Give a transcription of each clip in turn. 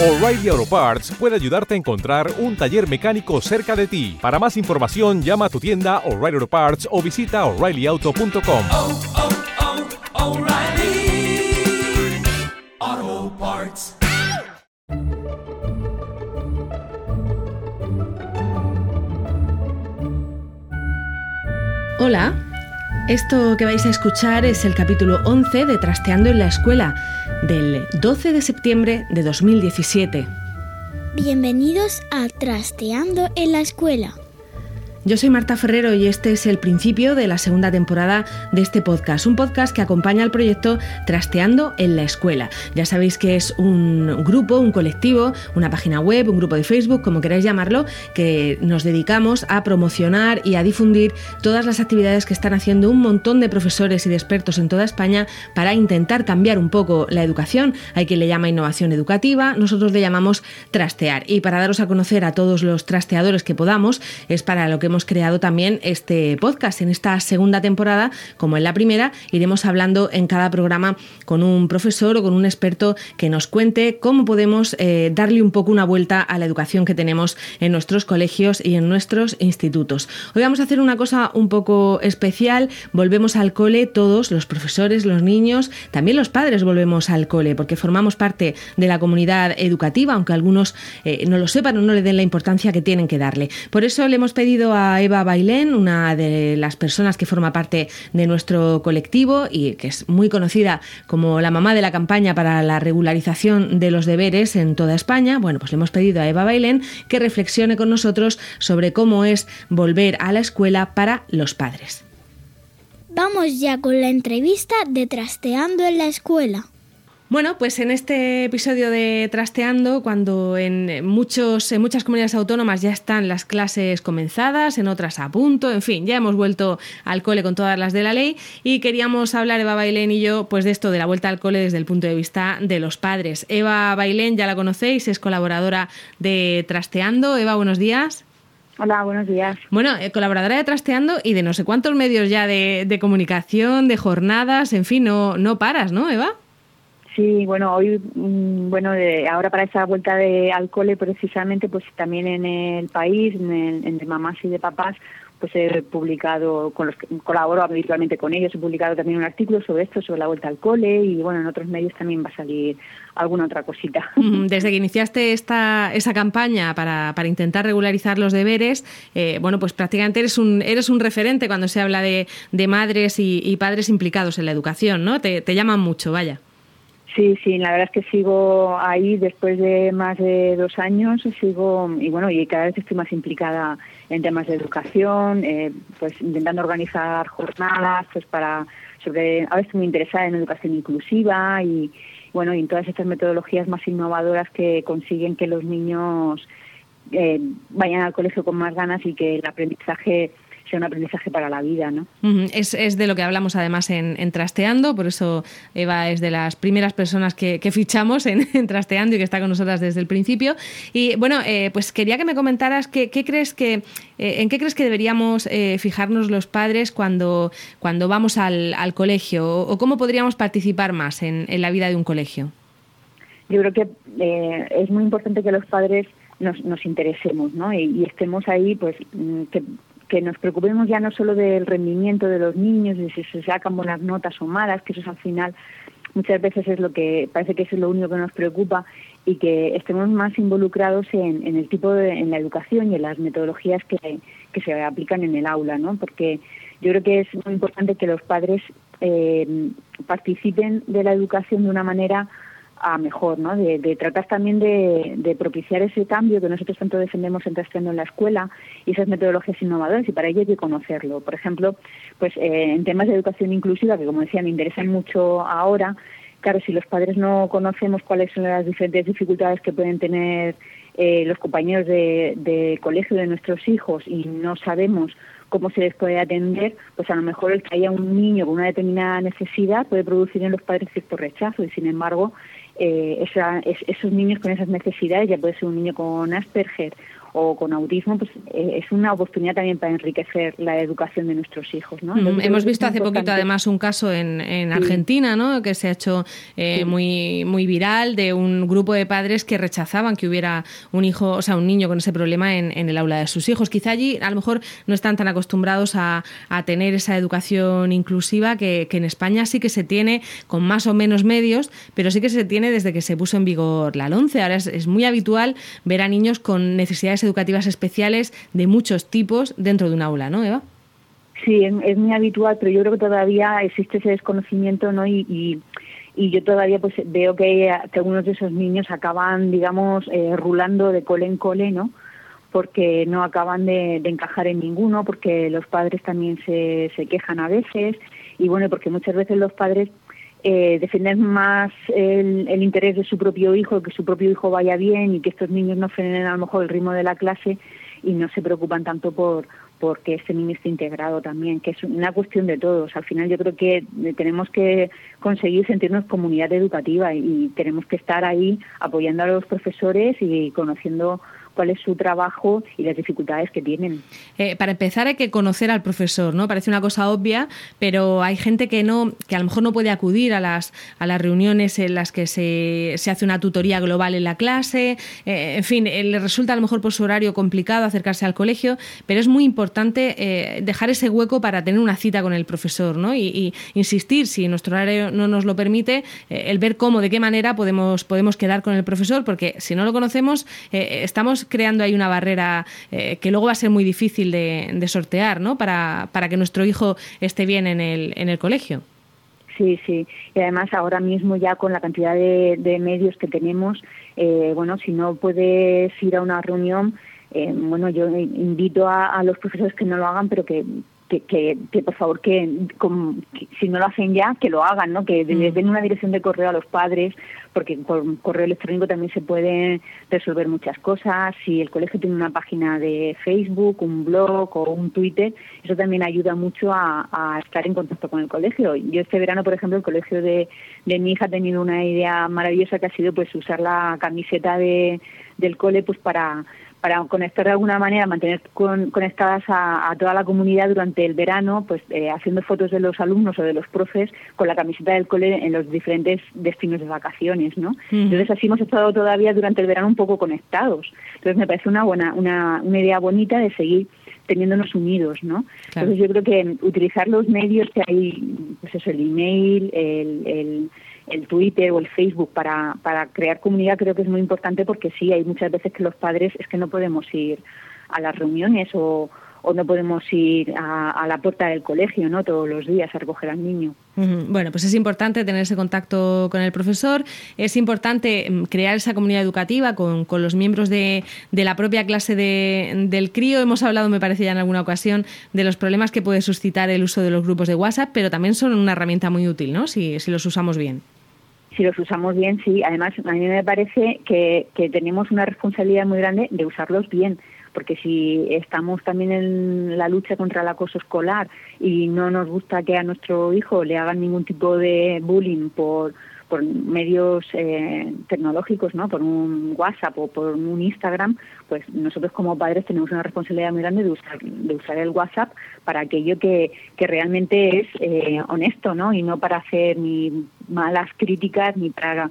O'Reilly Auto Parts puede ayudarte a encontrar un taller mecánico cerca de ti. Para más información, llama a tu tienda O'Reilly Auto Parts o visita oreillyauto.com. oh, oh, Parts. Hola, esto que vais a escuchar es el capítulo 11 de Trasteando en la Escuela, del 12 de septiembre de 2017. Bienvenidos a Trasteando en la Escuela. Yo soy Marta Ferrero y este es el principio de la segunda temporada de este podcast, un podcast que acompaña al proyecto Trasteando en la Escuela. Ya sabéis que es un grupo, un colectivo, una página web, un grupo de Facebook, como queráis llamarlo, que nos dedicamos a promocionar y a difundir todas las actividades que están haciendo un montón de profesores y de expertos en toda España para intentar cambiar un poco la educación. Hay quien le llama innovación educativa, nosotros le llamamos trastear. Y para daros a conocer a todos los trasteadores que podamos, es para lo que hemos creado también este podcast. En esta segunda temporada, como en la primera, iremos hablando en cada programa con un profesor o con un experto que nos cuente cómo podemos eh, darle un poco una vuelta a la educación que tenemos en nuestros colegios y en nuestros institutos. Hoy vamos a hacer una cosa un poco especial. Volvemos al cole todos, los profesores, los niños, también los padres volvemos al cole porque formamos parte de la comunidad educativa, aunque algunos eh, no lo sepan o no le den la importancia que tienen que darle. Por eso le hemos pedido a Eva Bailén, una de las personas que forma parte de nuestro colectivo y que es muy conocida como la mamá de la campaña para la regularización de los deberes en toda España. Bueno, pues le hemos pedido a Eva Bailén que reflexione con nosotros sobre cómo es volver a la escuela para los padres. Vamos ya con la entrevista de Trasteando en la Escuela. Bueno, pues en este episodio de Trasteando, cuando en, muchos, en muchas comunidades autónomas ya están las clases comenzadas, en otras a punto, en fin, ya hemos vuelto al cole con todas las de la ley y queríamos hablar, Eva Bailén y yo, pues de esto, de la vuelta al cole desde el punto de vista de los padres. Eva Bailén, ya la conocéis, es colaboradora de Trasteando. Eva, buenos días. Hola, buenos días. Bueno, eh, colaboradora de Trasteando y de no sé cuántos medios ya de, de comunicación, de jornadas, en fin, no, no paras, ¿no, Eva? Sí, bueno, hoy, mm, bueno, de- ahora para esa vuelta de, al cole precisamente, pues también en el país, en, el- en de mamás y de papás, pues he publicado, con los que colaboro habitualmente con ellos, he publicado también un artículo sobre esto, sobre la vuelta al cole y bueno, en otros medios también va a salir alguna otra cosita. Mm, Desde que iniciaste esta, esa campaña para, para intentar regularizar los deberes, eh, bueno, pues prácticamente eres un, eres un referente cuando se habla de, de madres y, y padres implicados en la educación, ¿no? Te, te llaman mucho, vaya. Sí, sí, la verdad es que sigo ahí después de más de dos años, sigo y bueno, y cada vez estoy más implicada en temas de educación, eh, pues intentando organizar jornadas, pues para sobre, ahora estoy muy interesada en educación inclusiva y bueno, en todas estas metodologías más innovadoras que consiguen que los niños eh, vayan al colegio con más ganas y que el aprendizaje sea un aprendizaje para la vida, ¿no? Es, es de lo que hablamos además en, en Trasteando, por eso Eva es de las primeras personas que, que fichamos en, en Trasteando y que está con nosotras desde el principio. Y bueno, eh, pues quería que me comentaras qué, qué crees que, eh, en qué crees que deberíamos eh, fijarnos los padres cuando, cuando vamos al, al colegio o, o cómo podríamos participar más en, en la vida de un colegio. yo creo que es muy importante que los padres nos, nos interesemos ¿no? y, y estemos ahí pues mm, que, que nos preocupemos ya no solo del rendimiento de los niños de si se sacan buenas notas o malas que eso es al final muchas veces es lo que parece que es lo único que nos preocupa y que estemos más involucrados en, en el tipo de en la educación y en las metodologías que, que se aplican en el aula no porque yo creo que es muy importante que los padres eh, participen de la educación de una manera a mejor, ¿no? De, tratar también de, propiciar ese cambio que nosotros tanto defendemos en en la escuela y esas metodologías innovadoras y para ello hay que conocerlo. Por ejemplo, pues eh, en temas de educación inclusiva, que como decía me interesan mucho ahora, claro, si los padres no conocemos cuáles son las diferentes dificultades que pueden tener eh, los compañeros de, de colegio de nuestros hijos y no sabemos cómo se les puede atender, pues a lo mejor el que haya un niño con una determinada necesidad puede producir en los padres cierto rechazo y sin embargo eh, esa, es, esos niños con esas necesidades, ya puede ser un niño con Asperger o con autismo, pues eh, es una oportunidad también para enriquecer la educación de nuestros hijos. ¿no? Mm, hemos visto hace poquito además un caso en, en Argentina, ¿no? que se ha hecho eh, muy, muy viral de un grupo de padres que rechazaban que hubiera un hijo, o sea, un niño con ese problema en, en el aula de sus hijos. Quizá allí a lo mejor no están tan acostumbrados a, a tener esa educación inclusiva que, que en España sí que se tiene con más o menos medios, pero sí que se tiene desde que se puso en vigor la LONCE. Ahora es, es muy habitual ver a niños con necesidades educativas especiales de muchos tipos dentro de un aula, ¿no, Eva? Sí, es, muy habitual, pero yo creo que todavía existe ese desconocimiento, ¿no? Y, y, y yo todavía pues veo que, que, algunos de esos niños acaban, digamos, eh, rulando de cole en cole, ¿no? Porque no acaban de, de, encajar en ninguno, porque los padres también se, se quejan a veces, y bueno, porque muchas veces los padres eh, defienden más el, el, interés de su propio hijo, que su propio hijo vaya bien y que estos niños no frenen a lo mejor el ritmo de la clase y no se preocupan tanto por porque este niño esté integrado también, que es una cuestión de todos. Al final yo creo que tenemos que conseguir sentirnos comunidad educativa y tenemos que estar ahí apoyando a los profesores y conociendo cuál es su trabajo y las dificultades que tienen. Eh, para empezar hay que conocer al profesor, ¿no? Parece una cosa obvia, pero hay gente que no, que a lo mejor no puede acudir a las a las reuniones en las que se, se hace una tutoría global en la clase, eh, en fin, eh, le resulta a lo mejor por su horario complicado acercarse al colegio, pero es muy importante eh, dejar ese hueco para tener una cita con el profesor, ¿no? Y, insistir, si nuestro horario no nos lo permite, el ver cómo, de qué manera podemos podemos quedar con el profesor, porque si no lo conocemos, estamos creando ahí una barrera eh, que luego va a ser muy difícil de, sortear, ¿no? Para, para, que nuestro hijo esté bien en el, en el colegio. Sí, sí. Y además ahora mismo ya con la cantidad de, de medios que tenemos, eh, bueno, si no puedes ir a una reunión, eh, bueno, yo invito a, los profesores que no lo hagan, pero que que, que, que, por favor que, con, que, si no lo hacen ya que lo hagan no que les den una dirección de correo a los padres porque por correo electrónico también se pueden resolver muchas cosas. Si el colegio tiene una página de Facebook un blog o un Twitter eso también ayuda mucho a, a estar en contacto con el colegio. Yo este verano por ejemplo el colegio de, de mi hija ha tenido una idea maravillosa que ha sido pues usar la camiseta de del cole pues para para conectar de alguna manera, mantener con, conectadas a, a, toda la comunidad durante el verano, pues eh, haciendo fotos de los alumnos o de los profes con la camiseta del cole en los diferentes destinos de vacaciones, ¿no? Mm. Entonces así hemos estado todavía durante el verano un poco conectados. Entonces me parece una buena, una, una idea bonita de seguir teniéndonos unidos, ¿no? Claro. Entonces yo creo que utilizar los medios que hay, pues eso, el email, el, el el Twitter o el Facebook para, para crear comunidad creo que es muy importante porque sí, hay muchas veces que los padres es que no podemos ir a las reuniones o, o no podemos ir a, la puerta del colegio no todos los días a recoger al niño. Bueno, pues es importante tener ese contacto con el profesor, es importante mm, crear esa comunidad educativa con, con los miembros de, de, la propia clase de, del crío. Hemos hablado, me parece ya en alguna ocasión, de los problemas que puede suscitar el uso de los grupos de WhatsApp, pero también son una herramienta muy útil, ¿no? Si, si los usamos bien si los usamos bien, sí. Además, a mí me parece que, que tenemos una responsabilidad muy grande de usarlos bien porque si estamos también en la lucha contra el acoso escolar y no nos gusta que a nuestro hijo le hagan ningún tipo de bullying por por medios eh, tecnológicos, ¿no? Por un WhatsApp o por un Instagram, pues nosotros como padres tenemos una responsabilidad muy grande de usar, de usar el WhatsApp para aquello que, que realmente es eh, honesto, ¿no? Y no para hacer ni malas críticas ni para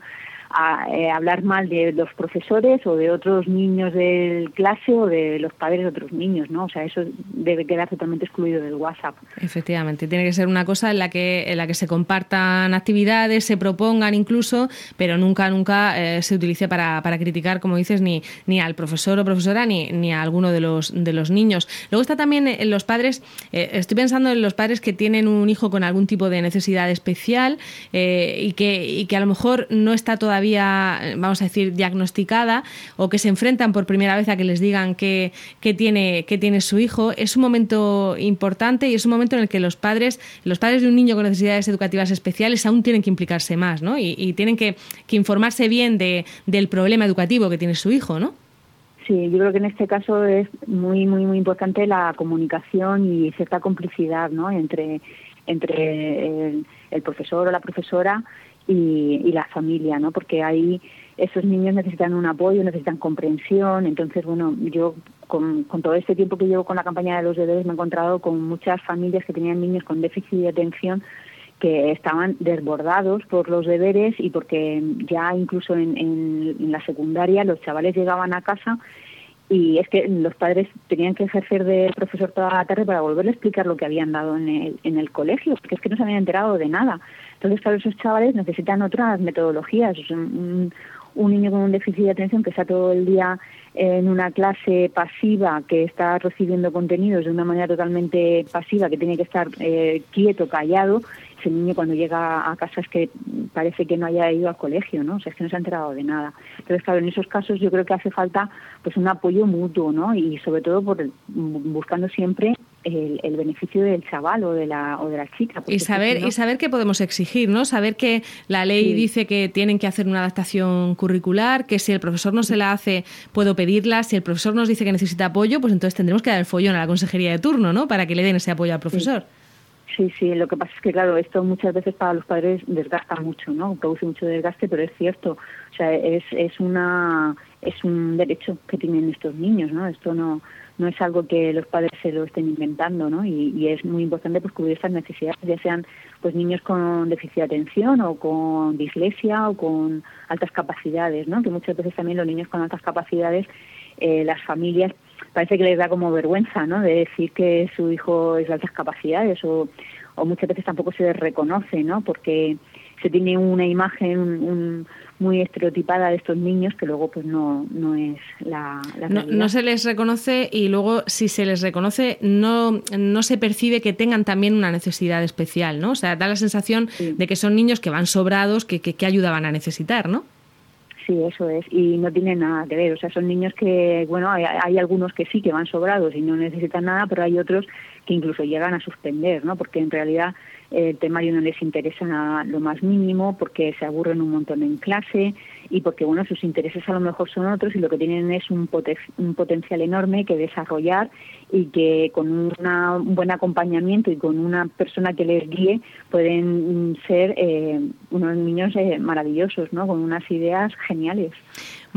a eh, hablar mal de los profesores o de otros niños del clase o de los padres de otros niños, ¿no? O sea, eso debe quedar totalmente excluido del WhatsApp. Efectivamente, tiene que ser una cosa en la que en la que se compartan actividades, se propongan incluso, pero nunca nunca eh, se utilice para, para criticar, como dices, ni ni al profesor o profesora ni ni a alguno de los de los niños. Luego está también en los padres, eh, estoy pensando en los padres que tienen un hijo con algún tipo de necesidad especial eh, y que y que a lo mejor no está todavía todavía, vamos a decir, diagnosticada o que se enfrentan por primera vez a que les digan que, que, tiene, que tiene su hijo, es un momento importante y es un momento en el que los padres, los padres de un niño con necesidades educativas especiales aún tienen que implicarse más, ¿no? Y, tienen que, que, informarse bien de, del problema educativo que tiene su hijo, ¿no? Sí, yo creo que en este caso es muy, muy, muy importante la comunicación y cierta complicidad, ¿no? Entre, entre el profesor o la profesora y, y la familia, ¿no? Porque ahí esos niños necesitan un apoyo, necesitan comprensión. Entonces, bueno, yo con, todo este tiempo que llevo con la campaña de los deberes me he encontrado con muchas familias que tenían niños con déficit de atención que estaban desbordados por los deberes y porque ya incluso en, en, la secundaria los chavales llegaban a casa y es que los padres tenían que ejercer de profesor toda la tarde para volverle a explicar lo que habían dado en el, en el colegio, porque es que no se habían enterado de nada. Entonces, claro, esos chavales necesitan otras metodologías. Un, un niño con un déficit de atención que está todo el día en una clase pasiva, que está recibiendo contenidos de una manera totalmente pasiva, que tiene que estar eh, quieto, callado, ese niño cuando llega a casa es que parece que no haya ido al colegio, ¿no? O sea, es que no se ha enterado de nada. Entonces, claro, en esos casos yo creo que hace falta pues un apoyo mutuo, ¿no? Y sobre todo por buscando siempre el, el, beneficio del chaval o de la, o de la chica. Y saber, y saber qué podemos exigir, ¿no? Saber que la ley dice que tienen que hacer una adaptación curricular, que si el profesor no se la hace, puedo pedirla. Si el profesor nos dice que necesita apoyo, pues entonces tendremos que dar el follón a la consejería de turno, ¿no? Para que le den ese apoyo al profesor. Sí, sí, lo que pasa es que, claro, esto muchas veces para los padres desgasta mucho, ¿no? Produce mucho desgaste, pero es cierto. O sea, es, es, una, es un derecho que tienen estos niños, ¿no? Esto no, no es algo que los padres se lo estén inventando, ¿no? Y, y es muy importante pues cubrir estas necesidades, ya sean pues niños con déficit de atención o con dislexia o con altas capacidades, ¿no? Que muchas veces también los niños con altas capacidades, eh, las familias parece que les da como vergüenza, ¿no? De decir que su hijo es de altas capacidades o, o muchas veces tampoco se les reconoce, ¿no? Porque se tiene una imagen un, muy estereotipada de estos niños que luego pues no, no es la, la no, no, se les reconoce y luego si se les reconoce no, no se percibe que tengan también una necesidad especial, ¿no? O sea, da la sensación sí. de que son niños que van sobrados, que, que, que ayuda van a necesitar, ¿no? Sí, eso es. Y no tiene nada que ver. O sea, son niños que, bueno, hay, hay, algunos que sí que van sobrados y no necesitan nada, pero hay otros que incluso llegan a suspender, ¿no? Porque en realidad el temario no les interesa lo más mínimo, porque se aburren un montón en clase y porque, bueno, sus intereses a lo mejor son otros y lo que tienen es un, poten un potencial enorme que desarrollar y que con un buen acompañamiento y con una persona que les guíe pueden ser eh, unos niños eh, maravillosos, ¿no? Con unas ideas geniales.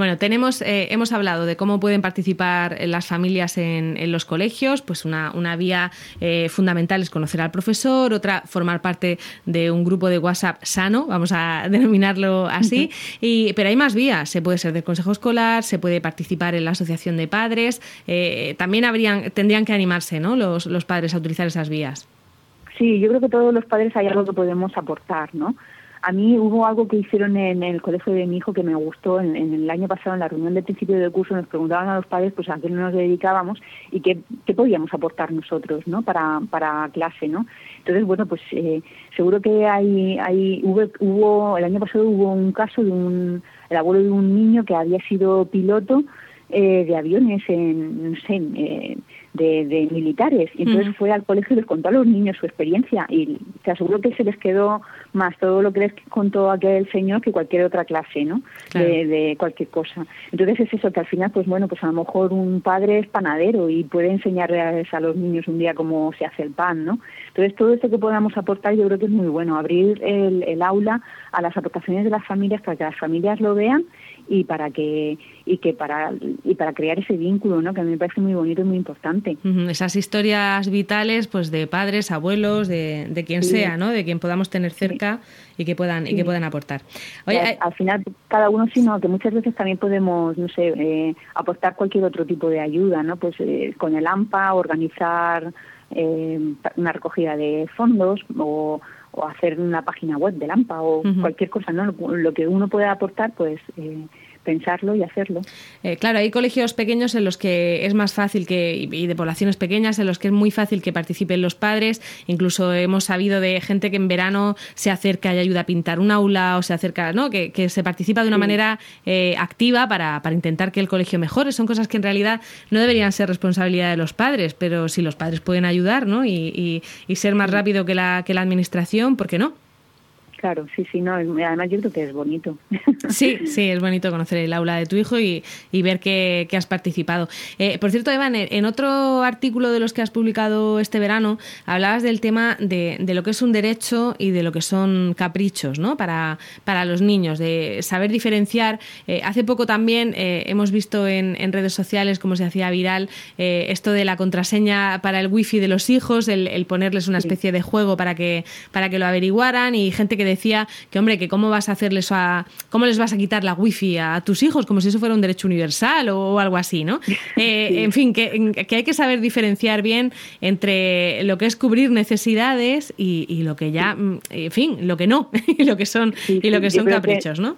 Bueno, tenemos, eh, hemos hablado de cómo pueden participar las familias en, en los colegios, pues una, una vía eh, fundamental es conocer al profesor, otra formar parte de un grupo de WhatsApp sano, vamos a denominarlo así, y, pero hay más vías, se puede ser del consejo escolar, se puede participar en la asociación de padres, eh, también habrían, tendrían que animarse ¿no? los, los padres a utilizar esas vías. Sí, yo creo que todos los padres hay algo que podemos aportar, ¿no? A mí hubo algo que hicieron en el colegio de mi hijo que me gustó. En, el año pasado, en la reunión de principio del curso, nos preguntaban a los padres pues a qué nos dedicábamos y qué, qué podíamos aportar nosotros ¿no? para, para clase. ¿no? Entonces, bueno, pues eh, seguro que hay, hay hubo, hubo, el año pasado hubo un caso de un, el abuelo de un niño que había sido piloto eh, de aviones en, no eh, de, de, militares. Y entonces uh -huh. fue al colegio y les contó a los niños su experiencia y te aseguro que se les quedó más todo lo que les contó aquel señor que cualquier otra clase, ¿no? Claro. De, de, cualquier cosa. Entonces es eso, que al final, pues bueno, pues a lo mejor un padre es panadero y puede enseñarles a los niños un día cómo se hace el pan, ¿no? Entonces todo esto que podamos aportar yo creo que es muy bueno, abrir el, el aula a las aportaciones de las familias para que las familias lo vean y para que y que para y para crear ese vínculo no que a mí me parece muy bonito y muy importante uh -huh. esas historias vitales pues de padres abuelos de, de quien sí. sea no de quien podamos tener cerca sí. y que puedan sí. y que puedan aportar Oye, al, al, final cada uno sino que muchas veces también podemos no sé eh, aportar cualquier otro tipo de ayuda no pues eh, con el AMPA organizar eh, una recogida de fondos o o hacer una página web de Lampa o uh -huh. cualquier cosa, ¿no? Lo que uno puede aportar, pues eh, pensarlo y hacerlo. Eh, claro, hay colegios pequeños en los que es más fácil que, y de poblaciones pequeñas, en los que es muy fácil que participen los padres. Incluso hemos sabido de gente que en verano se acerca y ayuda a pintar un aula o se acerca, ¿no? Que, que se participa de una sí. manera eh, activa para, para intentar que el colegio mejore. Son cosas que en realidad no deberían ser responsabilidad de los padres, pero si los padres pueden ayudar, ¿no? Y, y, y ser más rápido que la, que la administración, ¿por qué no? Claro, sí, sí, no, además yo creo que es bonito. Sí, sí, es bonito conocer el aula de tu hijo y, y ver que, que, has participado. Eh, por cierto, Evan, en otro artículo de los que has publicado este verano, hablabas del tema de, de lo que es un derecho y de lo que son caprichos, ¿no? Para, para los niños, de saber diferenciar. Eh, hace poco también eh, hemos visto en, en, redes sociales cómo se hacía viral eh, esto de la contraseña para el wifi de los hijos, el, el ponerles una especie de juego para que, para que lo averiguaran y gente que decía que, hombre, que cómo vas a hacerles a, cómo les vas a quitar la wifi a tus hijos, como si eso fuera un derecho universal o, algo así, ¿no? Eh, sí. En fin, que, que, hay que saber diferenciar bien entre lo que es cubrir necesidades y, y lo que ya, mm, en fin, lo que no, y lo que son, sí, y lo que son caprichos, que, ¿no?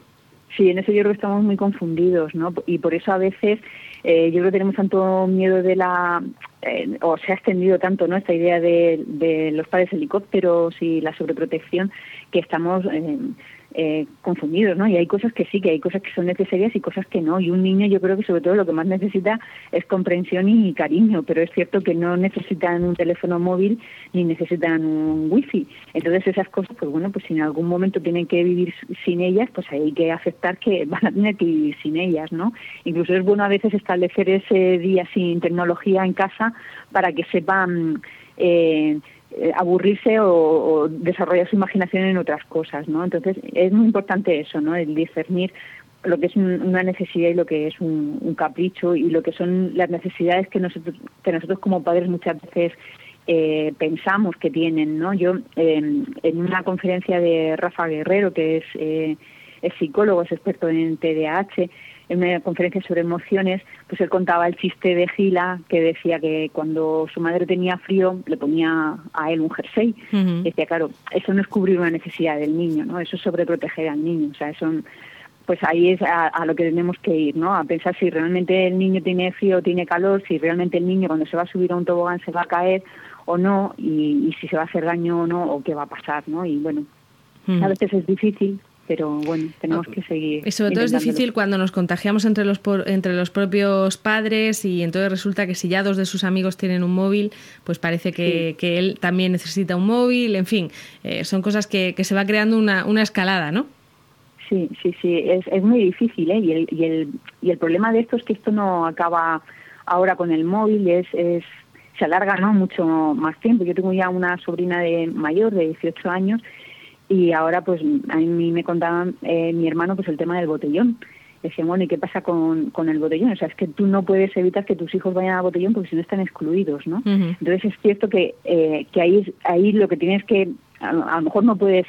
Sí, en eso yo creo que estamos muy confundidos, ¿no? Y por eso a veces eh, yo creo que tenemos tanto miedo de la eh, o se ha extendido tanto no esta idea de, de, los padres helicópteros y la sobreprotección que estamos eh, eh, confundidos, ¿no? Y hay cosas que sí, que hay cosas que son necesarias y cosas que no. Y un niño yo creo que sobre todo lo que más necesita es comprensión y cariño, pero es cierto que no necesitan un teléfono móvil ni necesitan un wifi. Entonces esas cosas, pues bueno, pues si en algún momento tienen que vivir sin ellas, pues hay que aceptar que van a tener que vivir sin ellas, ¿no? Incluso es bueno a veces establecer ese día sin tecnología en casa para que sepan eh, aburrirse o, o, desarrollar su imaginación en otras cosas, ¿no? Entonces es muy importante eso, ¿no? El discernir lo que es una necesidad y lo que es un, un capricho y lo que son las necesidades que nosotros que nosotros como padres muchas veces eh, pensamos que tienen, ¿no? Yo eh, en una conferencia de Rafa Guerrero que es eh, es psicólogo, es experto en TDAH, en una conferencia sobre emociones, pues él contaba el chiste de Gila que decía que cuando su madre tenía frío le ponía a él un jersey. Uh -huh. Decía, claro, eso no es cubrir una necesidad del niño, ¿no? Eso es sobreproteger al niño. O sea, eso, pues ahí es a, a, lo que tenemos que ir, ¿no? A pensar si realmente el niño tiene frío o tiene calor, si realmente el niño cuando se va a subir a un tobogán se va a caer o no, y, y si se va a hacer daño o no, o qué va a pasar, ¿no? Y bueno, uh -huh. a veces es difícil, pero bueno, tenemos que seguir. Y sobre todo es difícil cuando nos contagiamos entre los, por, entre los propios padres y entonces resulta que si ya dos de sus amigos tienen un móvil, pues parece que, sí. que él también necesita un móvil, en fin, eh, son cosas que, que se va creando una, una escalada, ¿no? Sí, sí, sí, es, es muy difícil, ¿eh? Y el, y, el, y el problema de esto es que esto no acaba ahora con el móvil, es, es se alarga no mucho más tiempo. Yo tengo ya una sobrina de mayor de 18 años y ahora pues a mí me contaban eh, mi hermano pues el tema del botellón. Decían bueno y qué pasa con, con el botellón o sea es que tú no puedes evitar que tus hijos vayan al botellón porque si no están excluidos no uh -huh. entonces es cierto que eh, que ahí ahí lo que tienes que a, a, lo mejor no puedes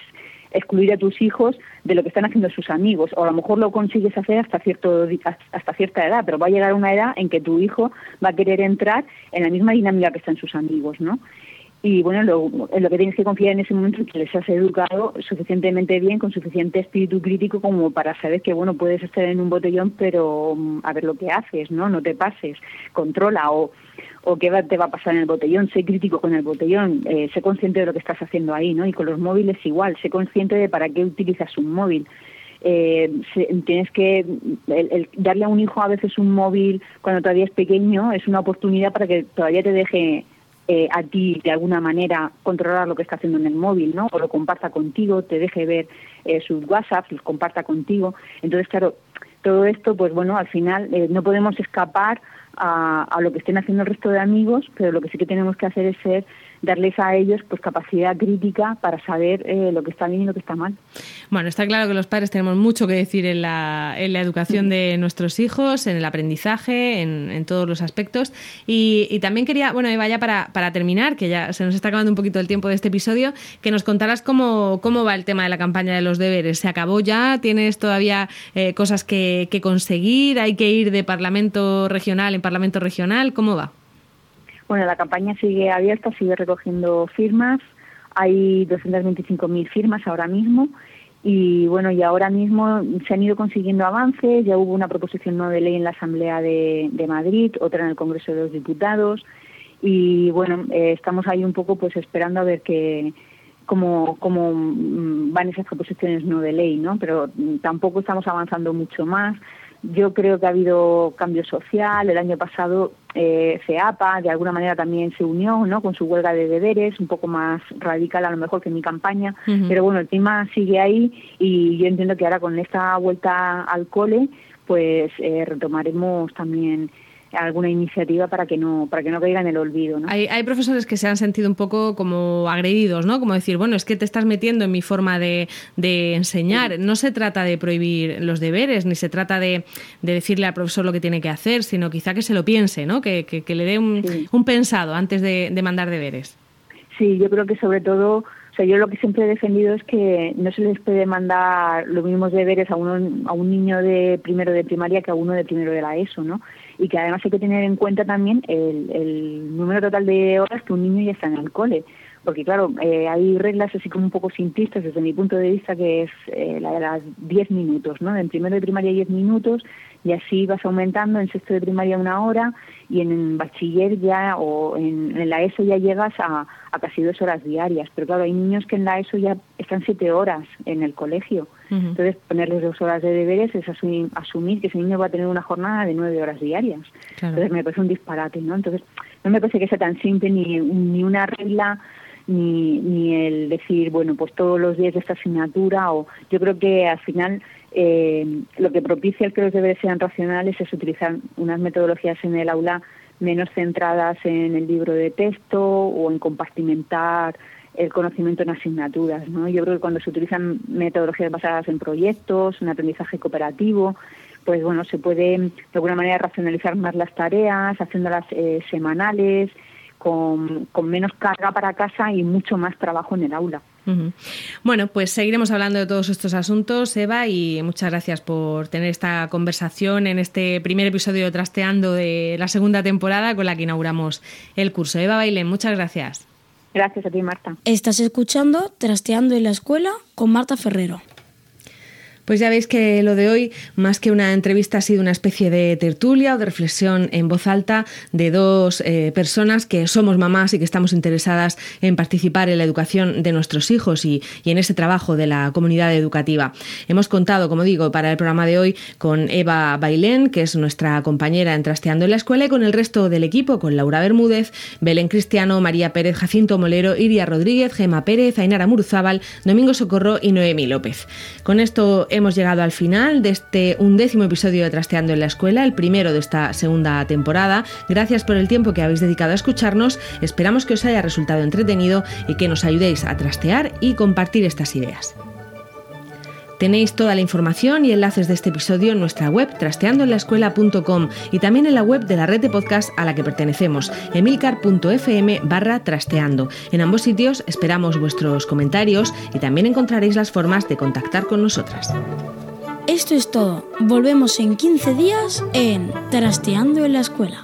excluir a tus hijos de lo que están haciendo sus amigos o a lo mejor lo consigues hacer hasta cierto hasta cierta edad pero va a llegar una edad en que tu hijo va a querer entrar en la misma dinámica que están sus amigos no y bueno, lo, lo que tienes que confiar en ese momento es que les has educado suficientemente bien, con suficiente espíritu crítico como para saber que, bueno, puedes estar en un botellón, pero mm, a ver lo que haces, ¿no? No te pases, controla o, o qué te va a pasar en el botellón, sé crítico con el botellón, eh, sé consciente de lo que estás haciendo ahí, ¿no? Y con los móviles igual, sé consciente de para qué utilizas un móvil. Eh, tienes que el, el darle a un hijo a veces un móvil cuando todavía es pequeño es una oportunidad para que todavía te deje eh, a ti de alguna manera controlar lo que está haciendo en el móvil, ¿no? O lo comparta contigo, te deje ver eh, sus WhatsApp, los comparta contigo. Entonces, claro, todo esto, pues bueno, al final eh, no podemos escapar a, a, lo que estén haciendo el resto de amigos, pero lo que sí que tenemos que hacer es ser darles a ellos pues capacidad crítica para saber eh, lo que está bien y lo que está mal. Bueno, está claro que los padres tenemos mucho que decir en la, en la educación de nuestros hijos, en el aprendizaje, en, en todos los aspectos. Y, y, también quería, bueno, Eva, ya para, para terminar, que ya se nos está acabando un poquito el tiempo de este episodio, que nos contaras cómo, cómo va el tema de la campaña de los deberes. ¿Se acabó ya? ¿Tienes todavía eh, cosas que, que conseguir? ¿Hay que ir de parlamento regional en parlamento regional? ¿Cómo va? Bueno, la campaña sigue abierta, sigue recogiendo firmas. Hay 225.000 firmas ahora mismo. Y bueno, y ahora mismo se han ido consiguiendo avances. Ya hubo una proposición no de ley en la Asamblea de, Madrid, otra en el Congreso de los Diputados. Y bueno, eh, estamos ahí un poco pues esperando a ver qué cómo, cómo van esas proposiciones no de ley, ¿no? Pero tampoco estamos avanzando mucho más yo creo que ha habido cambio social. El año pasado eh, CEAPA de alguna manera también se unió ¿no? con su huelga de deberes, un poco más radical a lo mejor que mi campaña. Pero bueno, el tema sigue ahí y yo entiendo que ahora con esta vuelta al cole, pues eh, retomaremos también alguna iniciativa para que no para que no caiga en el olvido. ¿no? Hay, hay, profesores que se han sentido un poco como agredidos, ¿no? Como decir, bueno, es que te estás metiendo en mi forma de, de enseñar. No se trata de prohibir los deberes, ni se trata de, de, decirle al profesor lo que tiene que hacer, sino quizá que se lo piense, ¿no? Que, que, que le dé un, sí. un, pensado antes de, de mandar deberes. Sí, yo creo que sobre todo o sea, yo lo que siempre he defendido es que no se les puede mandar los mismos deberes a, uno, a un niño de primero de primaria que a uno de primero de la ESO, ¿no? Y que además hay que tener en cuenta también el, el número total de horas que un niño ya está en el cole porque claro, eh, hay reglas así como un poco simplistas desde mi punto de vista, que es eh, la de las 10 minutos, ¿no? En primero de primaria 10 minutos y así vas aumentando, en sexto de primaria una hora y en bachiller ya o en, en la ESO ya llegas a, a, casi dos horas diarias. Pero claro, hay niños que en la ESO ya están siete horas en el colegio. Uh -huh. Entonces, ponerles dos horas de deberes es asumir, asumir, que ese niño va a tener una jornada de nueve horas diarias. Claro. Entonces, me parece un disparate, ¿no? Entonces, no me parece que sea tan simple ni, ni una regla ni, ni el decir, bueno, pues todos los días de esta asignatura, o yo creo que al final eh, lo que propicia el que los deberes sean racionales es utilizar unas metodologías en el aula menos centradas en el libro de texto o en compartimentar el conocimiento en asignaturas. ¿no? Yo creo que cuando se utilizan metodologías basadas en proyectos, en aprendizaje cooperativo, pues bueno, se puede de alguna manera racionalizar más las tareas, haciéndolas eh, semanales, con, con, menos carga para casa y mucho más trabajo en el aula. Bueno, pues seguiremos hablando de todos estos asuntos, Eva, y muchas gracias por tener esta conversación en este primer episodio de Trasteando de la segunda temporada con la que inauguramos el curso. Eva Bailén, muchas gracias. Gracias a ti, Marta. Estás escuchando Trasteando en la Escuela con Marta Ferrero. Pues ya veis que lo de hoy, más que una entrevista, ha sido una especie de tertulia o de reflexión en voz alta de dos eh, personas que somos mamás y que estamos interesadas en participar en la educación de nuestros hijos y, en ese trabajo de la comunidad educativa. Hemos contado, como digo, para el programa de hoy con Eva Bailén, que es nuestra compañera en Trasteando en la Escuela, y con el resto del equipo, con Laura Bermúdez, Belén Cristiano, María Pérez, Jacinto Molero, Iria Rodríguez, Gema Pérez, Ainara Muruzábal, Domingo Socorro y Noemi López. Con esto hemos llegado al final de este undécimo episodio de Trasteando en la Escuela, el primero de esta segunda temporada. Gracias por el tiempo que habéis dedicado a escucharnos. Esperamos que os haya resultado entretenido y que nos ayudéis a trastear y compartir estas ideas. Tenéis toda la información y enlaces de este episodio en nuestra web trasteandoenlaescuela.com y también en la web de la red de podcast a la que pertenecemos, emilcar.fm barra trasteando. En ambos sitios esperamos vuestros comentarios y también encontraréis las formas de contactar con nosotras. Esto es todo. Volvemos en 15 días en Trasteando en la Escuela.